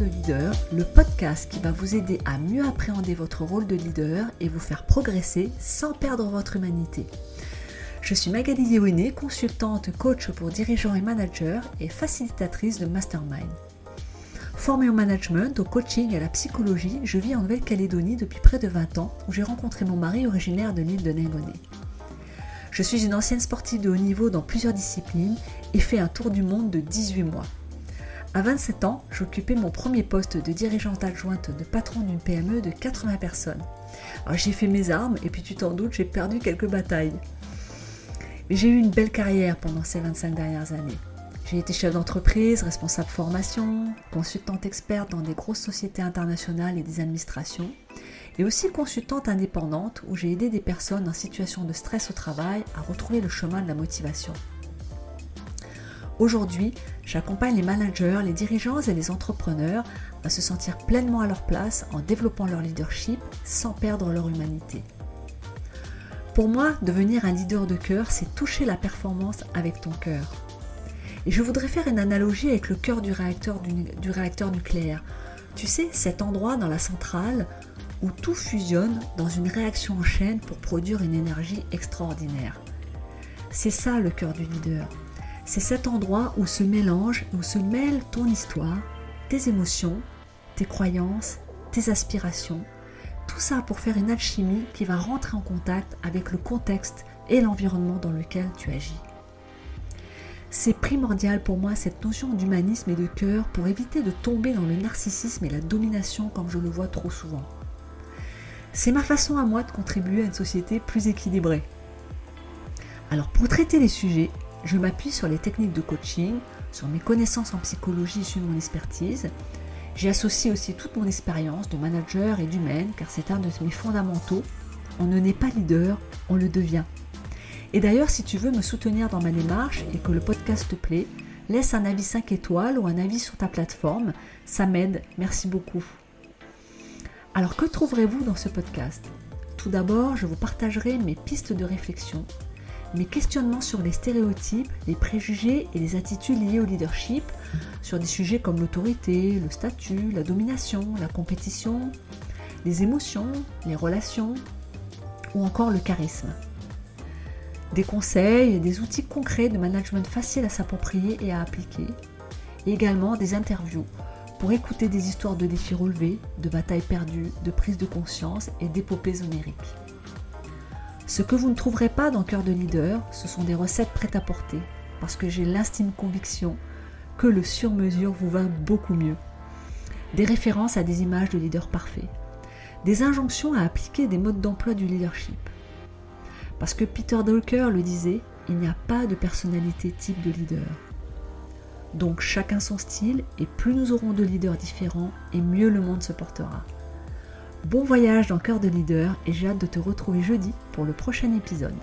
de Leader, le podcast qui va vous aider à mieux appréhender votre rôle de leader et vous faire progresser sans perdre votre humanité. Je suis Magali Léoné, consultante, coach pour dirigeants et managers et facilitatrice de Mastermind. Formée au management, au coaching et à la psychologie, je vis en Nouvelle-Calédonie depuis près de 20 ans où j'ai rencontré mon mari originaire de l'île de Nairobi. Je suis une ancienne sportive de haut niveau dans plusieurs disciplines et fais un tour du monde de 18 mois. À 27 ans, j'occupais mon premier poste de dirigeante adjointe de patron d'une PME de 80 personnes. j'ai fait mes armes et puis tu t'en doutes, j'ai perdu quelques batailles. Mais j'ai eu une belle carrière pendant ces 25 dernières années. J'ai été chef d'entreprise, responsable formation, consultante experte dans des grosses sociétés internationales et des administrations, et aussi consultante indépendante où j'ai aidé des personnes en situation de stress au travail à retrouver le chemin de la motivation. Aujourd'hui, j'accompagne les managers, les dirigeants et les entrepreneurs à se sentir pleinement à leur place en développant leur leadership sans perdre leur humanité. Pour moi, devenir un leader de cœur, c'est toucher la performance avec ton cœur. Et je voudrais faire une analogie avec le cœur du réacteur, nucléaire. Tu sais, cet endroit dans la centrale où tout fusionne dans une réaction en chaîne pour produire une énergie extraordinaire. C'est ça le cœur du leader. C'est cet endroit où se mélange, où se mêle ton histoire, tes émotions, tes croyances, tes aspirations. Tout ça pour faire une alchimie qui va rentrer en contact avec le contexte et l'environnement dans lequel tu agis. C'est primordial pour moi cette notion d'humanisme et de cœur pour éviter de tomber dans le narcissisme et la domination comme je le vois trop souvent. C'est ma façon à moi de contribuer à une société plus équilibrée. Alors pour traiter les sujets, je m'appuie sur les techniques de coaching, sur mes connaissances en psychologie issues de mon expertise. J'y associe aussi toute mon expérience de manager et d'humaine, car c'est un de mes fondamentaux. On ne naît pas leader, on le devient. Et d'ailleurs, si tu veux me soutenir dans ma démarche et que le podcast te plaît, laisse un avis 5 étoiles ou un avis sur ta plateforme. Ça m'aide. Merci beaucoup. Alors, que trouverez-vous dans ce podcast? Tout d'abord, je vous partagerai mes pistes de réflexion mes questionnements sur les stéréotypes, les préjugés et les attitudes liées au leadership, sur des sujets comme l'autorité, le statut, la domination, la compétition, les émotions, les relations ou encore le charisme. Des conseils des outils concrets de management faciles à s'approprier et à appliquer. Et également des interviews pour écouter des histoires de défis relevés, de batailles perdues, de prise de conscience et d'épopées onériques. Ce que vous ne trouverez pas dans Cœur de Leader, ce sont des recettes prêtes à porter, parce que j'ai l'intime conviction que le sur-mesure vous va beaucoup mieux. Des références à des images de leaders parfaits. Des injonctions à appliquer des modes d'emploi du leadership. Parce que Peter Drucker le disait, il n'y a pas de personnalité type de leader. Donc chacun son style, et plus nous aurons de leaders différents, et mieux le monde se portera. Bon voyage dans Cœur de Leader et j'ai hâte de te retrouver jeudi pour le prochain épisode.